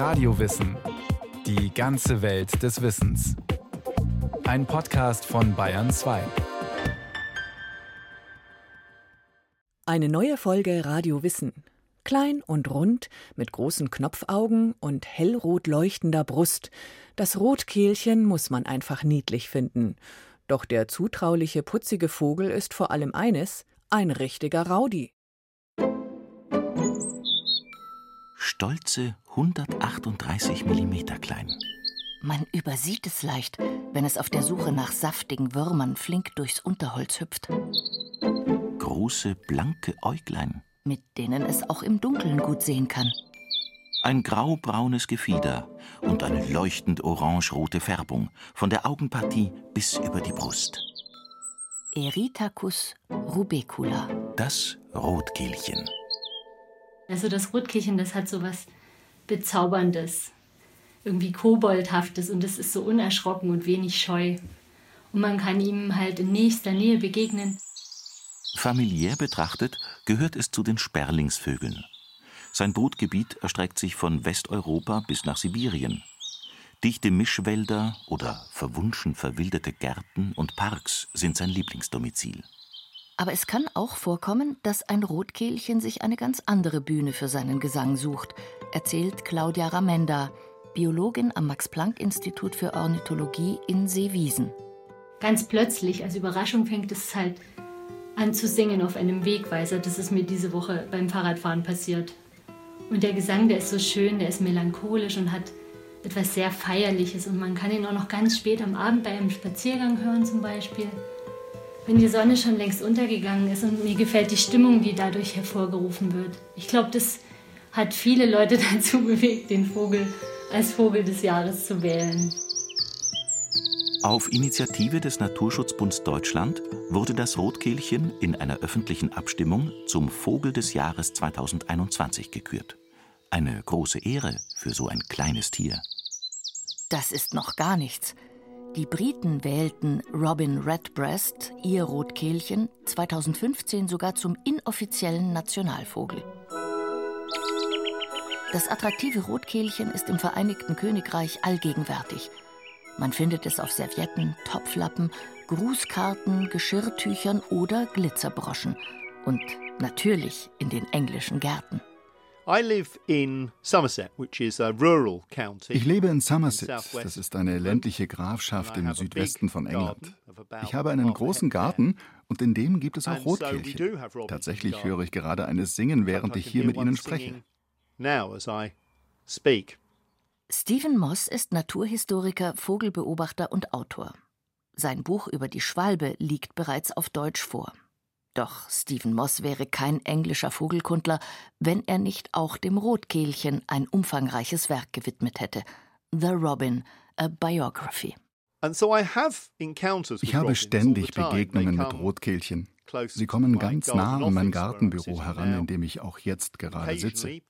Radiowissen. Die ganze Welt des Wissens. Ein Podcast von Bayern 2. Eine neue Folge Radio Wissen. Klein und rund, mit großen Knopfaugen und hellrot leuchtender Brust. Das Rotkehlchen muss man einfach niedlich finden. Doch der zutrauliche, putzige Vogel ist vor allem eines: ein richtiger Rowdy. Stolze 138 mm klein. Man übersieht es leicht, wenn es auf der Suche nach saftigen Würmern flink durchs Unterholz hüpft. Große, blanke Äuglein. Mit denen es auch im Dunkeln gut sehen kann. Ein graubraunes Gefieder und eine leuchtend orange-rote Färbung, von der Augenpartie bis über die Brust. Eritacus rubecula. Das Rotkehlchen. Also das Rotkehlchen, das hat so was Bezauberndes, irgendwie Koboldhaftes und es ist so unerschrocken und wenig scheu. Und man kann ihm halt in nächster Nähe begegnen. Familiär betrachtet gehört es zu den Sperlingsvögeln. Sein Brutgebiet erstreckt sich von Westeuropa bis nach Sibirien. Dichte Mischwälder oder verwunschen verwilderte Gärten und Parks sind sein Lieblingsdomizil. Aber es kann auch vorkommen, dass ein Rotkehlchen sich eine ganz andere Bühne für seinen Gesang sucht, erzählt Claudia Ramenda, Biologin am Max-Planck-Institut für Ornithologie in Seewiesen. Ganz plötzlich, als Überraschung, fängt es halt an zu singen auf einem Wegweiser. Das ist mir diese Woche beim Fahrradfahren passiert. Und der Gesang, der ist so schön, der ist melancholisch und hat etwas sehr Feierliches. Und man kann ihn auch noch ganz spät am Abend bei einem Spaziergang hören zum Beispiel. Wenn die Sonne schon längst untergegangen ist und mir gefällt die Stimmung, die dadurch hervorgerufen wird. Ich glaube, das hat viele Leute dazu bewegt, den Vogel als Vogel des Jahres zu wählen. Auf Initiative des Naturschutzbunds Deutschland wurde das Rotkehlchen in einer öffentlichen Abstimmung zum Vogel des Jahres 2021 gekürt. Eine große Ehre für so ein kleines Tier. Das ist noch gar nichts. Die Briten wählten Robin Redbreast, ihr Rotkehlchen, 2015 sogar zum inoffiziellen Nationalvogel. Das attraktive Rotkehlchen ist im Vereinigten Königreich allgegenwärtig. Man findet es auf Servietten, Topflappen, Grußkarten, Geschirrtüchern oder Glitzerbroschen. Und natürlich in den englischen Gärten. Ich lebe in Somerset, das ist eine ländliche Grafschaft im Südwesten von England. Ich habe einen großen Garten und in dem gibt es auch Rotkehlchen. Tatsächlich höre ich gerade eines singen, während ich hier mit Ihnen spreche. Stephen Moss ist Naturhistoriker, Vogelbeobachter und Autor. Sein Buch über die Schwalbe liegt bereits auf Deutsch vor. Doch Stephen Moss wäre kein englischer Vogelkundler, wenn er nicht auch dem Rotkehlchen ein umfangreiches Werk gewidmet hätte. The Robin, a Biography. Ich habe ständig Begegnungen mit Rotkehlchen. Sie kommen ganz nah an mein Gartenbüro heran, in dem ich auch jetzt gerade sitze.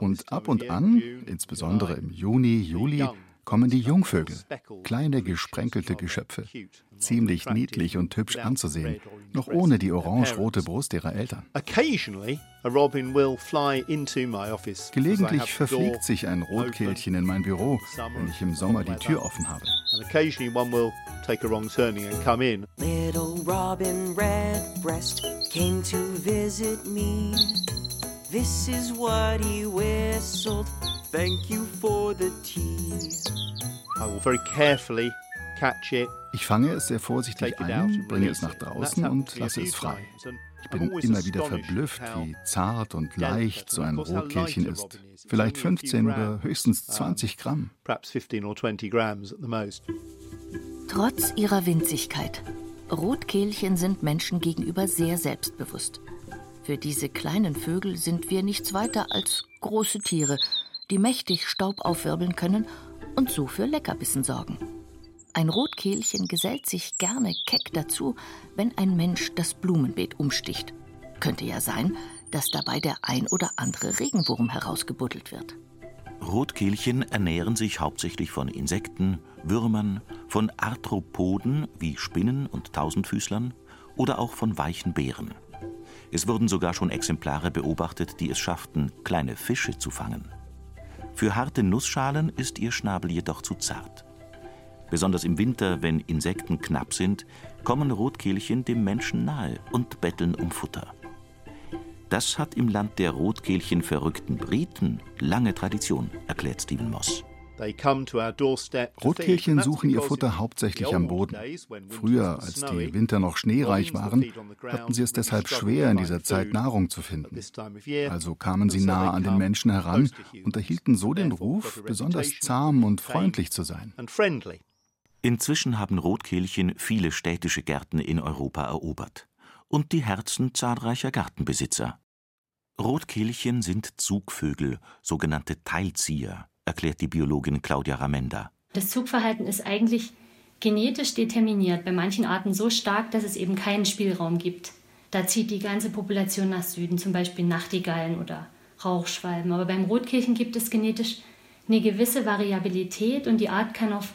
Und ab und an, insbesondere im Juni, Juli, kommen die Jungvögel, kleine gesprenkelte Geschöpfe, ziemlich niedlich und hübsch anzusehen, noch ohne die orange-rote Brust ihrer Eltern. Gelegentlich verfliegt sich ein Rotkehlchen in mein Büro, wenn ich im Sommer die Tür offen habe. Little Robin Redbreast came to visit me. This is what he whistled. Thank you for the tea. I will very carefully catch it. Ich fange es sehr vorsichtig ein, bringe es nach draußen und lasse es frei. Ich bin immer wieder verblüfft, wie zart und leicht so ein Rotkehlchen ist. Vielleicht 15 oder höchstens 20 Gramm. Trotz ihrer Winzigkeit. Rotkehlchen sind Menschen gegenüber sehr selbstbewusst. Für diese kleinen Vögel sind wir nichts weiter als große Tiere, die mächtig Staub aufwirbeln können und so für Leckerbissen sorgen. Ein Rotkehlchen gesellt sich gerne keck dazu, wenn ein Mensch das Blumenbeet umsticht. Könnte ja sein, dass dabei der ein oder andere Regenwurm herausgebuddelt wird. Rotkehlchen ernähren sich hauptsächlich von Insekten, Würmern, von Arthropoden wie Spinnen und Tausendfüßlern oder auch von weichen Beeren. Es wurden sogar schon Exemplare beobachtet, die es schafften, kleine Fische zu fangen. Für harte Nussschalen ist ihr Schnabel jedoch zu zart. Besonders im Winter, wenn Insekten knapp sind, kommen Rotkehlchen dem Menschen nahe und betteln um Futter. Das hat im Land der Rotkehlchen verrückten Briten lange Tradition, erklärt Stephen Moss. Rotkehlchen suchen ihr Futter hauptsächlich am Boden. Früher, als die Winter noch schneereich waren, hatten sie es deshalb schwer, in dieser Zeit Nahrung zu finden. Also kamen sie nah an den Menschen heran und erhielten so den Ruf, besonders zahm und freundlich zu sein. Inzwischen haben Rotkehlchen viele städtische Gärten in Europa erobert und die Herzen zahlreicher Gartenbesitzer. Rotkehlchen sind Zugvögel, sogenannte Teilzieher, erklärt die Biologin Claudia Ramenda. Das Zugverhalten ist eigentlich genetisch determiniert, bei manchen Arten so stark, dass es eben keinen Spielraum gibt. Da zieht die ganze Population nach Süden, zum Beispiel Nachtigallen oder Rauchschwalben. Aber beim Rotkehlchen gibt es genetisch eine gewisse Variabilität und die Art kann auf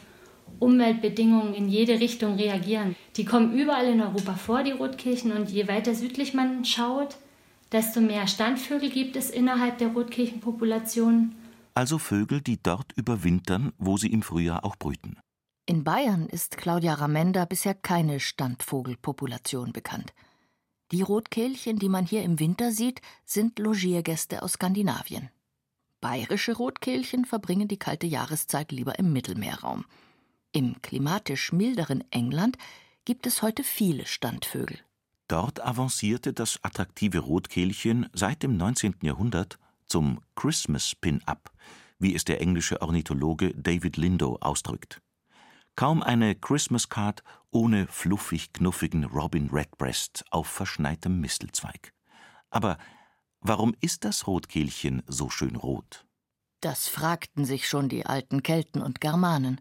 Umweltbedingungen in jede Richtung reagieren. Die kommen überall in Europa vor, die Rotkehlchen, und je weiter südlich man schaut, desto mehr Standvögel gibt es innerhalb der Rotkehlchenpopulation also Vögel, die dort überwintern, wo sie im Frühjahr auch brüten. In Bayern ist Claudia Ramenda bisher keine Standvogelpopulation bekannt. Die Rotkehlchen, die man hier im Winter sieht, sind Logiergäste aus Skandinavien. Bayerische Rotkehlchen verbringen die kalte Jahreszeit lieber im Mittelmeerraum. Im klimatisch milderen England gibt es heute viele Standvögel. Dort avancierte das attraktive Rotkehlchen seit dem 19. Jahrhundert zum Christmas Pin-Up, wie es der englische Ornithologe David Lindo ausdrückt. Kaum eine Christmas Card ohne fluffig knuffigen Robin Redbreast auf verschneitem Mistelzweig. Aber warum ist das Rotkehlchen so schön rot? Das fragten sich schon die alten Kelten und Germanen.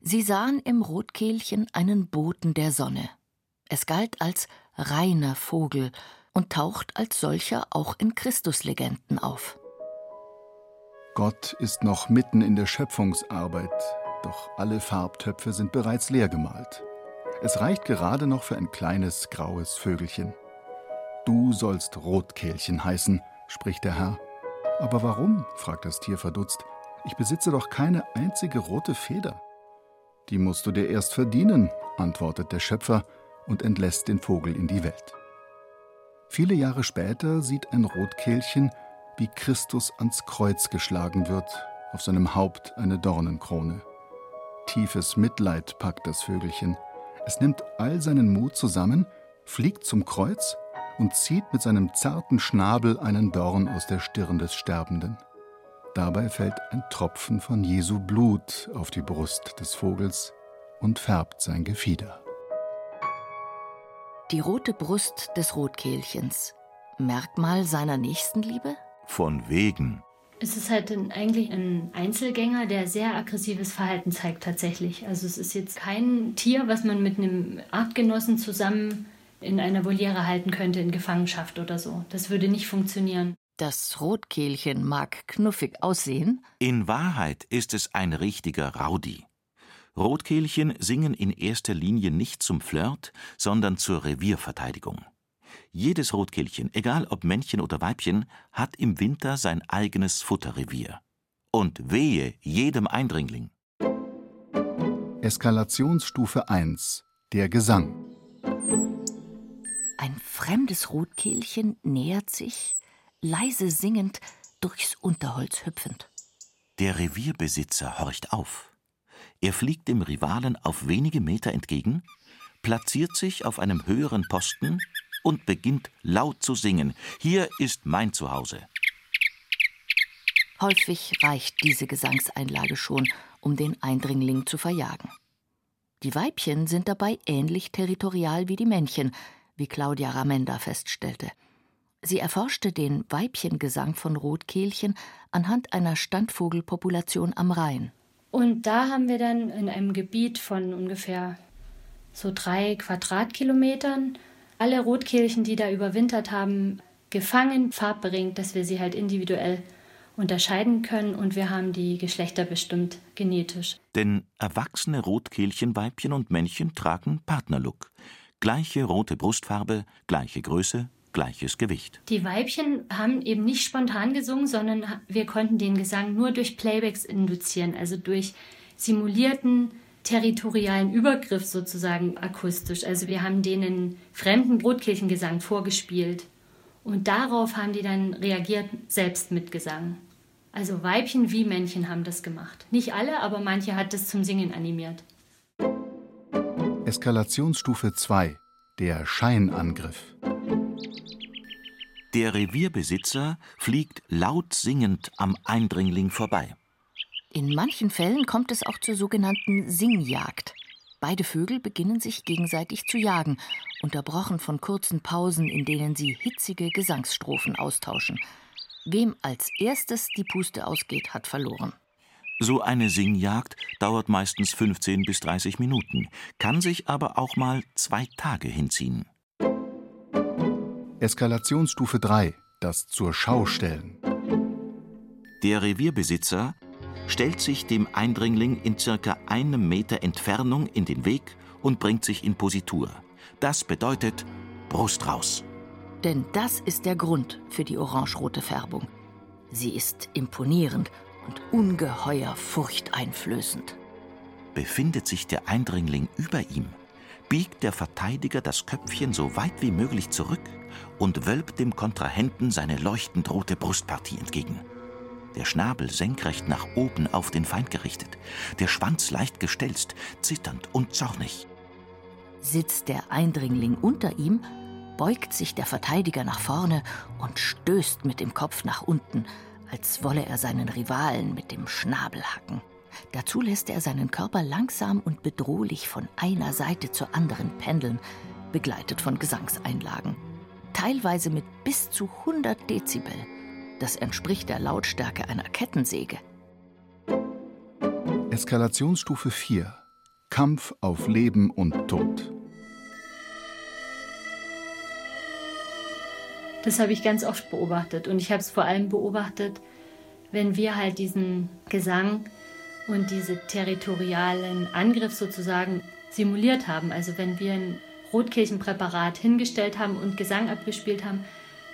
Sie sahen im Rotkehlchen einen Boten der Sonne. Es galt als reiner Vogel und taucht als solcher auch in Christuslegenden auf. Gott ist noch mitten in der Schöpfungsarbeit, doch alle Farbtöpfe sind bereits leer gemalt. Es reicht gerade noch für ein kleines graues Vögelchen. Du sollst Rotkehlchen heißen, spricht der Herr. Aber warum? fragt das Tier verdutzt. Ich besitze doch keine einzige rote Feder. Die musst du dir erst verdienen, antwortet der Schöpfer und entlässt den Vogel in die Welt. Viele Jahre später sieht ein Rotkehlchen, wie Christus ans Kreuz geschlagen wird, auf seinem Haupt eine Dornenkrone. Tiefes Mitleid packt das Vögelchen. Es nimmt all seinen Mut zusammen, fliegt zum Kreuz und zieht mit seinem zarten Schnabel einen Dorn aus der Stirn des Sterbenden. Dabei fällt ein Tropfen von Jesu Blut auf die Brust des Vogels und färbt sein Gefieder. Die rote Brust des Rotkehlchens. Merkmal seiner Nächstenliebe? Von wegen. Es ist halt ein, eigentlich ein Einzelgänger, der sehr aggressives Verhalten zeigt tatsächlich. Also es ist jetzt kein Tier, was man mit einem Artgenossen zusammen in einer Voliere halten könnte in Gefangenschaft oder so. Das würde nicht funktionieren. Das Rotkehlchen mag knuffig aussehen. In Wahrheit ist es ein richtiger Rowdy. Rotkehlchen singen in erster Linie nicht zum Flirt, sondern zur Revierverteidigung. Jedes Rotkehlchen, egal ob Männchen oder Weibchen, hat im Winter sein eigenes Futterrevier. Und wehe jedem Eindringling. Eskalationsstufe 1 Der Gesang Ein fremdes Rotkehlchen nähert sich, leise singend, durchs Unterholz hüpfend. Der Revierbesitzer horcht auf. Er fliegt dem Rivalen auf wenige Meter entgegen, platziert sich auf einem höheren Posten und beginnt laut zu singen. Hier ist mein Zuhause. Häufig reicht diese Gesangseinlage schon, um den Eindringling zu verjagen. Die Weibchen sind dabei ähnlich territorial wie die Männchen, wie Claudia Ramenda feststellte. Sie erforschte den Weibchengesang von Rotkehlchen anhand einer Standvogelpopulation am Rhein. Und da haben wir dann in einem Gebiet von ungefähr so drei Quadratkilometern alle Rotkehlchen, die da überwintert haben, gefangen, farbberingt, dass wir sie halt individuell unterscheiden können und wir haben die Geschlechter bestimmt genetisch. Denn erwachsene Rotkehlchenweibchen und Männchen tragen Partnerlook. Gleiche rote Brustfarbe, gleiche Größe, gleiches Gewicht. Die Weibchen haben eben nicht spontan gesungen, sondern wir konnten den Gesang nur durch Playbacks induzieren, also durch simulierten territorialen Übergriff sozusagen akustisch. Also wir haben denen fremden Brotkirchengesang vorgespielt und darauf haben die dann reagiert, selbst mit Gesang. Also Weibchen wie Männchen haben das gemacht. Nicht alle, aber manche hat das zum Singen animiert. Eskalationsstufe 2. Der Scheinangriff. Der Revierbesitzer fliegt laut singend am Eindringling vorbei. In manchen Fällen kommt es auch zur sogenannten Singjagd. Beide Vögel beginnen sich gegenseitig zu jagen, unterbrochen von kurzen Pausen, in denen sie hitzige Gesangsstrophen austauschen. Wem als erstes die Puste ausgeht, hat verloren. So eine Singjagd dauert meistens 15 bis 30 Minuten, kann sich aber auch mal zwei Tage hinziehen. Eskalationsstufe 3. Das zur Schau stellen. Der Revierbesitzer stellt sich dem Eindringling in circa einem Meter Entfernung in den Weg und bringt sich in Positur. Das bedeutet Brust raus. Denn das ist der Grund für die orangerote Färbung. Sie ist imponierend und ungeheuer furchteinflößend. Befindet sich der Eindringling über ihm, biegt der Verteidiger das Köpfchen so weit wie möglich zurück und wölbt dem Kontrahenten seine leuchtend rote Brustpartie entgegen. Der Schnabel senkrecht nach oben auf den Feind gerichtet, der Schwanz leicht gestelzt, zitternd und zornig. Sitzt der Eindringling unter ihm, beugt sich der Verteidiger nach vorne und stößt mit dem Kopf nach unten, als wolle er seinen Rivalen mit dem Schnabel hacken. Dazu lässt er seinen Körper langsam und bedrohlich von einer Seite zur anderen pendeln, begleitet von Gesangseinlagen. Teilweise mit bis zu 100 Dezibel. Das entspricht der Lautstärke einer Kettensäge. Eskalationsstufe 4. Kampf auf Leben und Tod. Das habe ich ganz oft beobachtet und ich habe es vor allem beobachtet, wenn wir halt diesen Gesang und diese territorialen Angriff sozusagen simuliert haben. Also wenn wir ein Rotkirchenpräparat hingestellt haben und Gesang abgespielt haben,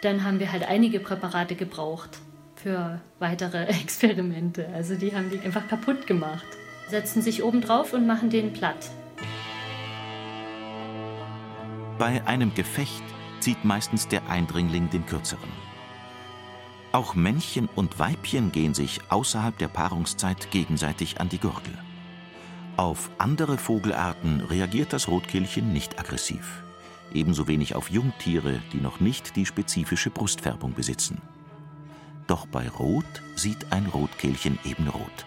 dann haben wir halt einige Präparate gebraucht für weitere Experimente. Also die haben die einfach kaputt gemacht. Setzen sich oben drauf und machen den platt. Bei einem Gefecht zieht meistens der Eindringling den kürzeren. Auch Männchen und Weibchen gehen sich außerhalb der Paarungszeit gegenseitig an die Gurgel. Auf andere Vogelarten reagiert das Rotkehlchen nicht aggressiv. Ebenso wenig auf Jungtiere, die noch nicht die spezifische Brustfärbung besitzen. Doch bei Rot sieht ein Rotkehlchen eben rot.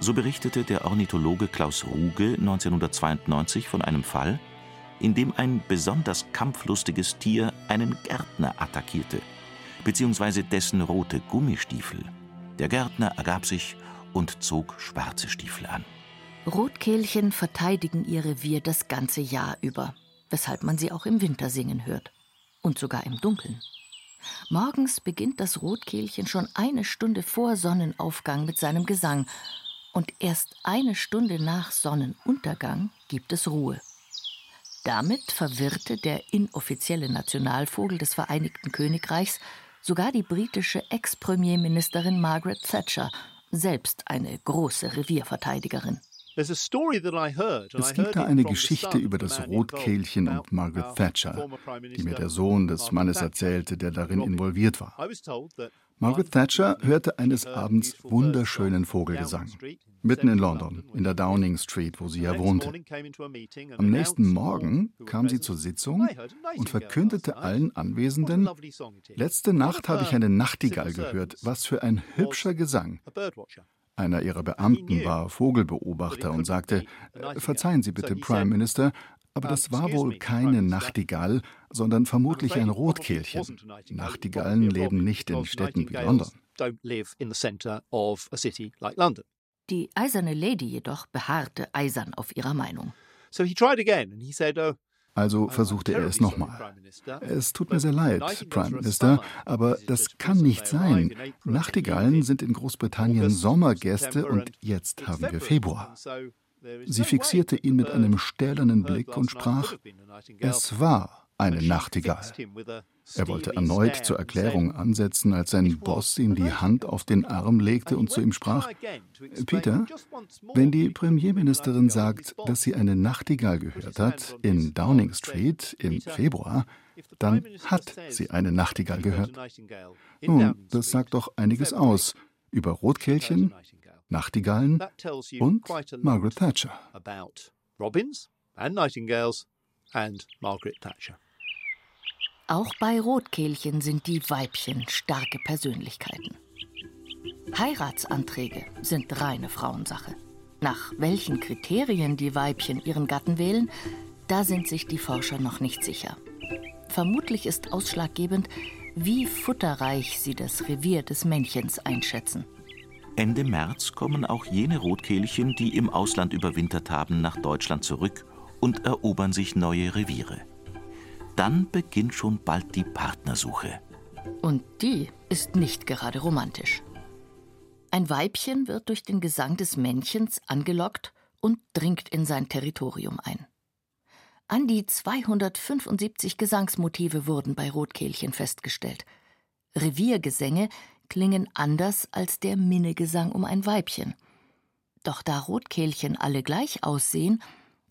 So berichtete der Ornithologe Klaus Ruge 1992 von einem Fall, in dem ein besonders kampflustiges Tier einen Gärtner attackierte, beziehungsweise dessen rote Gummistiefel. Der Gärtner ergab sich und zog schwarze Stiefel an. Rotkehlchen verteidigen ihr Revier das ganze Jahr über, weshalb man sie auch im Winter singen hört. Und sogar im Dunkeln. Morgens beginnt das Rotkehlchen schon eine Stunde vor Sonnenaufgang mit seinem Gesang. Und erst eine Stunde nach Sonnenuntergang gibt es Ruhe. Damit verwirrte der inoffizielle Nationalvogel des Vereinigten Königreichs sogar die britische Ex-Premierministerin Margaret Thatcher, selbst eine große Revierverteidigerin. Es gibt da eine Geschichte über das Rotkehlchen und Margaret Thatcher, die mir der Sohn des Mannes erzählte, der darin involviert war. Margaret Thatcher hörte eines Abends wunderschönen Vogelgesang. Mitten in London, in der Downing Street, wo sie ja wohnte. Am nächsten Morgen kam sie zur Sitzung und verkündete allen Anwesenden, letzte Nacht habe ich eine Nachtigall gehört, was für ein hübscher Gesang. Einer ihrer Beamten war Vogelbeobachter und sagte, verzeihen Sie bitte, Prime Minister, aber das war wohl keine Nachtigall, sondern vermutlich ein Rotkehlchen. Nachtigallen leben nicht in Städten wie London. Die eiserne Lady jedoch beharrte eisern auf ihrer Meinung. Also versuchte er es nochmal. Es tut mir sehr leid, Prime Minister, aber das kann nicht sein. Nachtigallen sind in Großbritannien Sommergäste und jetzt haben wir Februar. Sie fixierte ihn mit einem stählernen Blick und sprach, es war eine Nachtigall. Er wollte erneut zur Erklärung ansetzen, als sein Boss ihm die Hand auf den Arm legte und zu ihm sprach, Peter, wenn die Premierministerin sagt, dass sie eine Nachtigall gehört hat in Downing Street im Februar, dann hat sie eine Nachtigall gehört. Nun, das sagt doch einiges aus über Rotkehlchen, Nachtigallen und Margaret Thatcher. Robins and Nightingales and Margaret Thatcher. Auch bei Rotkehlchen sind die Weibchen starke Persönlichkeiten. Heiratsanträge sind reine Frauensache. Nach welchen Kriterien die Weibchen ihren Gatten wählen, da sind sich die Forscher noch nicht sicher. Vermutlich ist ausschlaggebend, wie futterreich sie das Revier des Männchens einschätzen. Ende März kommen auch jene Rotkehlchen, die im Ausland überwintert haben, nach Deutschland zurück und erobern sich neue Reviere. Dann beginnt schon bald die Partnersuche. Und die ist nicht gerade romantisch. Ein Weibchen wird durch den Gesang des Männchens angelockt und dringt in sein Territorium ein. An die 275 Gesangsmotive wurden bei Rotkehlchen festgestellt. Reviergesänge klingen anders als der Minnegesang um ein Weibchen. Doch da Rotkehlchen alle gleich aussehen,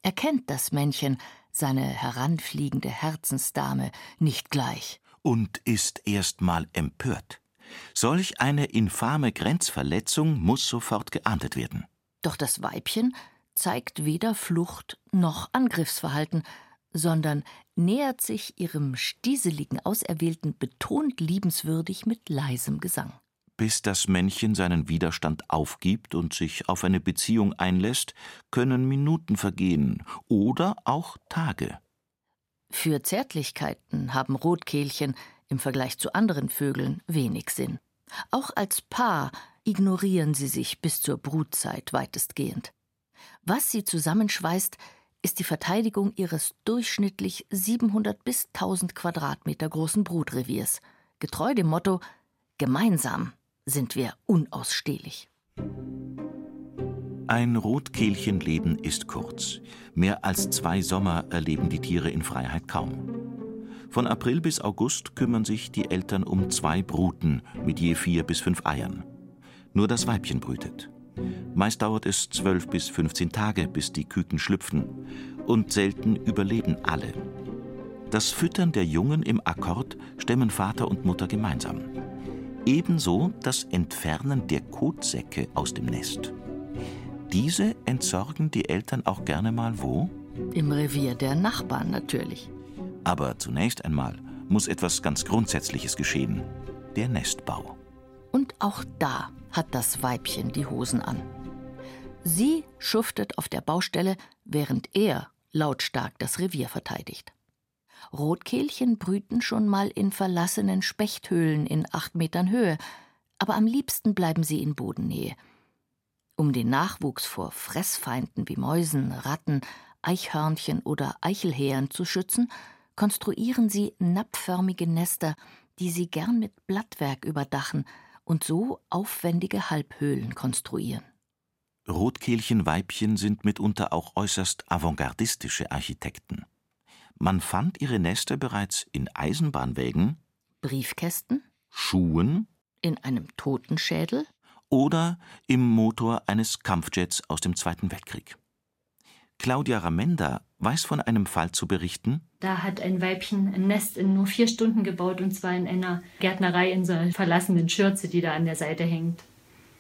erkennt das Männchen seine heranfliegende Herzensdame nicht gleich. Und ist erstmal empört. Solch eine infame Grenzverletzung muss sofort geahndet werden. Doch das Weibchen zeigt weder Flucht noch Angriffsverhalten, sondern nähert sich ihrem stieseligen Auserwählten betont liebenswürdig mit leisem Gesang. Bis das Männchen seinen Widerstand aufgibt und sich auf eine Beziehung einlässt, können Minuten vergehen oder auch Tage. Für Zärtlichkeiten haben Rotkehlchen im Vergleich zu anderen Vögeln wenig Sinn. Auch als Paar ignorieren sie sich bis zur Brutzeit weitestgehend. Was sie zusammenschweißt, ist die Verteidigung ihres durchschnittlich 700 bis 1000 Quadratmeter großen Brutreviers, getreu dem Motto Gemeinsam sind wir unausstehlich. Ein Rotkehlchenleben ist kurz. Mehr als zwei Sommer erleben die Tiere in Freiheit kaum. Von April bis August kümmern sich die Eltern um zwei Bruten mit je vier bis fünf Eiern. Nur das Weibchen brütet. Meist dauert es zwölf bis 15 Tage, bis die Küken schlüpfen. Und selten überleben alle. Das Füttern der Jungen im Akkord stemmen Vater und Mutter gemeinsam. Ebenso das Entfernen der Kotsäcke aus dem Nest. Diese entsorgen die Eltern auch gerne mal wo? Im Revier der Nachbarn natürlich. Aber zunächst einmal muss etwas ganz Grundsätzliches geschehen: der Nestbau. Und auch da hat das Weibchen die Hosen an. Sie schuftet auf der Baustelle, während er lautstark das Revier verteidigt. Rotkehlchen brüten schon mal in verlassenen Spechthöhlen in acht Metern Höhe, aber am liebsten bleiben sie in Bodennähe. Um den Nachwuchs vor Fressfeinden wie Mäusen, Ratten, Eichhörnchen oder Eichelhähern zu schützen, konstruieren sie nappförmige Nester, die sie gern mit Blattwerk überdachen und so aufwendige Halbhöhlen konstruieren. Rotkehlchenweibchen sind mitunter auch äußerst avantgardistische Architekten. Man fand ihre Nester bereits in Eisenbahnwägen, Briefkästen, Schuhen, in einem Totenschädel oder im Motor eines Kampfjets aus dem Zweiten Weltkrieg. Claudia Ramenda weiß von einem Fall zu berichten. Da hat ein Weibchen ein Nest in nur vier Stunden gebaut und zwar in einer Gärtnerei in so einer verlassenen Schürze, die da an der Seite hängt.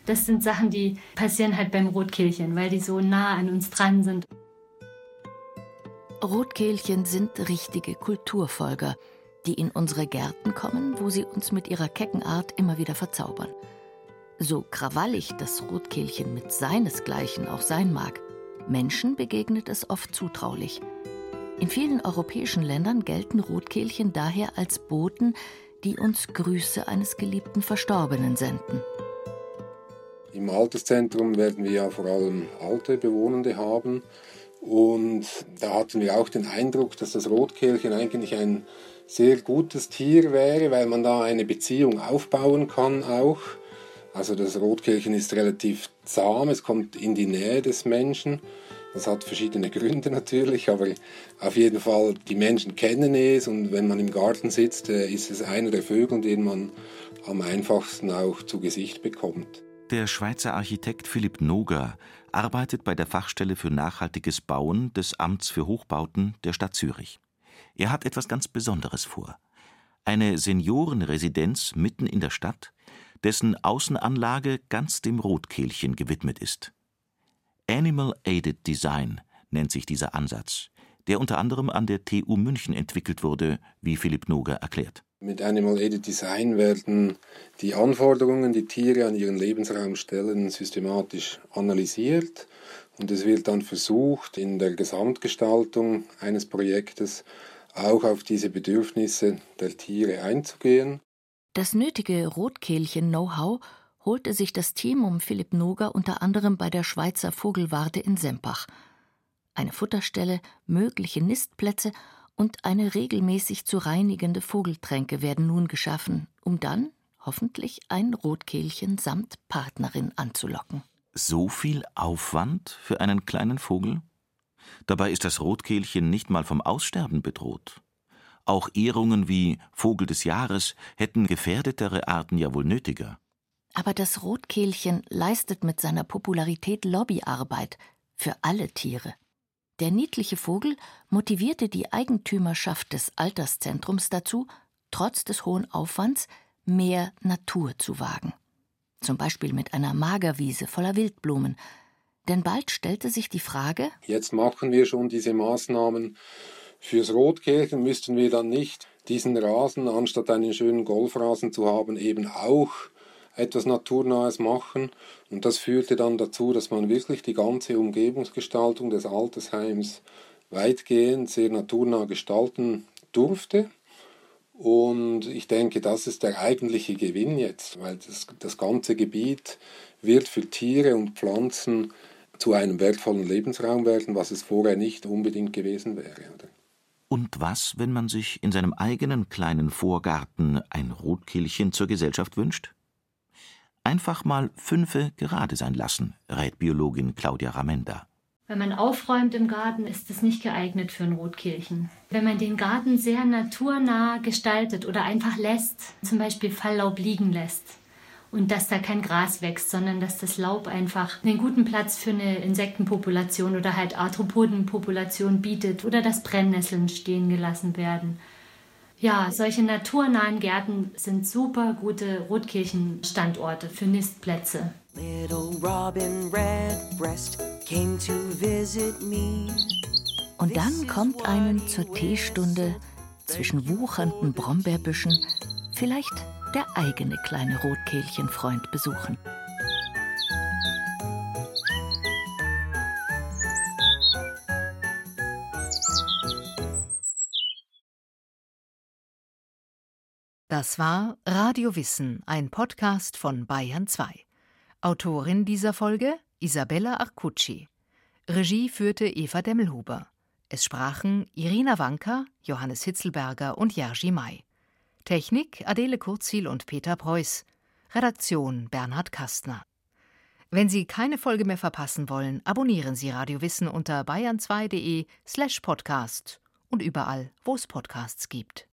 Das sind Sachen, die passieren halt beim Rotkehlchen, weil die so nah an uns dran sind. Rotkehlchen sind richtige Kulturfolger, die in unsere Gärten kommen, wo sie uns mit ihrer kecken Art immer wieder verzaubern. So krawallig das Rotkehlchen mit seinesgleichen auch sein mag, Menschen begegnet es oft zutraulich. In vielen europäischen Ländern gelten Rotkehlchen daher als Boten, die uns Grüße eines geliebten Verstorbenen senden. Im Alterszentrum werden wir ja vor allem alte Bewohnende haben. Und da hatten wir auch den Eindruck, dass das Rotkehlchen eigentlich ein sehr gutes Tier wäre, weil man da eine Beziehung aufbauen kann auch. Also das Rotkehlchen ist relativ zahm, es kommt in die Nähe des Menschen. Das hat verschiedene Gründe natürlich, aber auf jeden Fall, die Menschen kennen es und wenn man im Garten sitzt, äh, ist es einer der Vögel, den man am einfachsten auch zu Gesicht bekommt. Der Schweizer Architekt Philipp Noger arbeitet bei der Fachstelle für nachhaltiges Bauen des Amts für Hochbauten der Stadt Zürich. Er hat etwas ganz Besonderes vor. Eine Seniorenresidenz mitten in der Stadt, dessen Außenanlage ganz dem Rotkehlchen gewidmet ist. Animal Aided Design nennt sich dieser Ansatz, der unter anderem an der TU München entwickelt wurde, wie Philipp Noger erklärt. Mit Animal Aided Design werden die Anforderungen, die Tiere an ihren Lebensraum stellen, systematisch analysiert und es wird dann versucht, in der Gesamtgestaltung eines Projektes auch auf diese Bedürfnisse der Tiere einzugehen. Das nötige Rotkehlchen-Know-how holte sich das Team um Philipp Noger unter anderem bei der Schweizer Vogelwarte in Sempach. Eine Futterstelle, mögliche Nistplätze und eine regelmäßig zu reinigende Vogeltränke werden nun geschaffen, um dann hoffentlich ein Rotkehlchen samt Partnerin anzulocken. So viel Aufwand für einen kleinen Vogel? Dabei ist das Rotkehlchen nicht mal vom Aussterben bedroht. Auch Ehrungen wie Vogel des Jahres hätten gefährdetere Arten ja wohl nötiger. Aber das Rotkehlchen leistet mit seiner Popularität Lobbyarbeit für alle Tiere. Der niedliche Vogel motivierte die Eigentümerschaft des Alterszentrums dazu, trotz des hohen Aufwands mehr Natur zu wagen. Zum Beispiel mit einer Magerwiese voller Wildblumen. Denn bald stellte sich die Frage: Jetzt machen wir schon diese Maßnahmen. Fürs Rotkehlchen müssten wir dann nicht diesen Rasen, anstatt einen schönen Golfrasen zu haben, eben auch etwas Naturnahes machen. Und das führte dann dazu, dass man wirklich die ganze Umgebungsgestaltung des Altersheims weitgehend sehr naturnah gestalten durfte. Und ich denke, das ist der eigentliche Gewinn jetzt, weil das, das ganze Gebiet wird für Tiere und Pflanzen zu einem wertvollen Lebensraum werden, was es vorher nicht unbedingt gewesen wäre. Oder? Und was, wenn man sich in seinem eigenen kleinen Vorgarten ein Rotkehlchen zur Gesellschaft wünscht? Einfach mal fünfe gerade sein lassen, rät Biologin Claudia Ramenda. Wenn man aufräumt im Garten, ist es nicht geeignet für ein Rotkehlchen. Wenn man den Garten sehr naturnah gestaltet oder einfach lässt, zum Beispiel Falllaub liegen lässt und dass da kein Gras wächst, sondern dass das Laub einfach einen guten Platz für eine Insektenpopulation oder halt Arthropodenpopulation bietet oder dass Brennnesseln stehen gelassen werden ja, solche naturnahen Gärten sind super gute Rotkirchenstandorte für Nistplätze. Und dann kommt einen zur Teestunde zwischen wuchernden Brombeerbüschen vielleicht der eigene kleine Rotkehlchenfreund besuchen. Das war Radio Wissen, ein Podcast von Bayern 2. Autorin dieser Folge Isabella Arcucci. Regie führte Eva Demmelhuber. Es sprachen Irina Wanka, Johannes Hitzelberger und Jerzy May. Technik Adele Kurzil und Peter Preuß. Redaktion Bernhard Kastner. Wenn Sie keine Folge mehr verpassen wollen, abonnieren Sie Radio Wissen unter bayern2.de slash podcast und überall, wo es Podcasts gibt.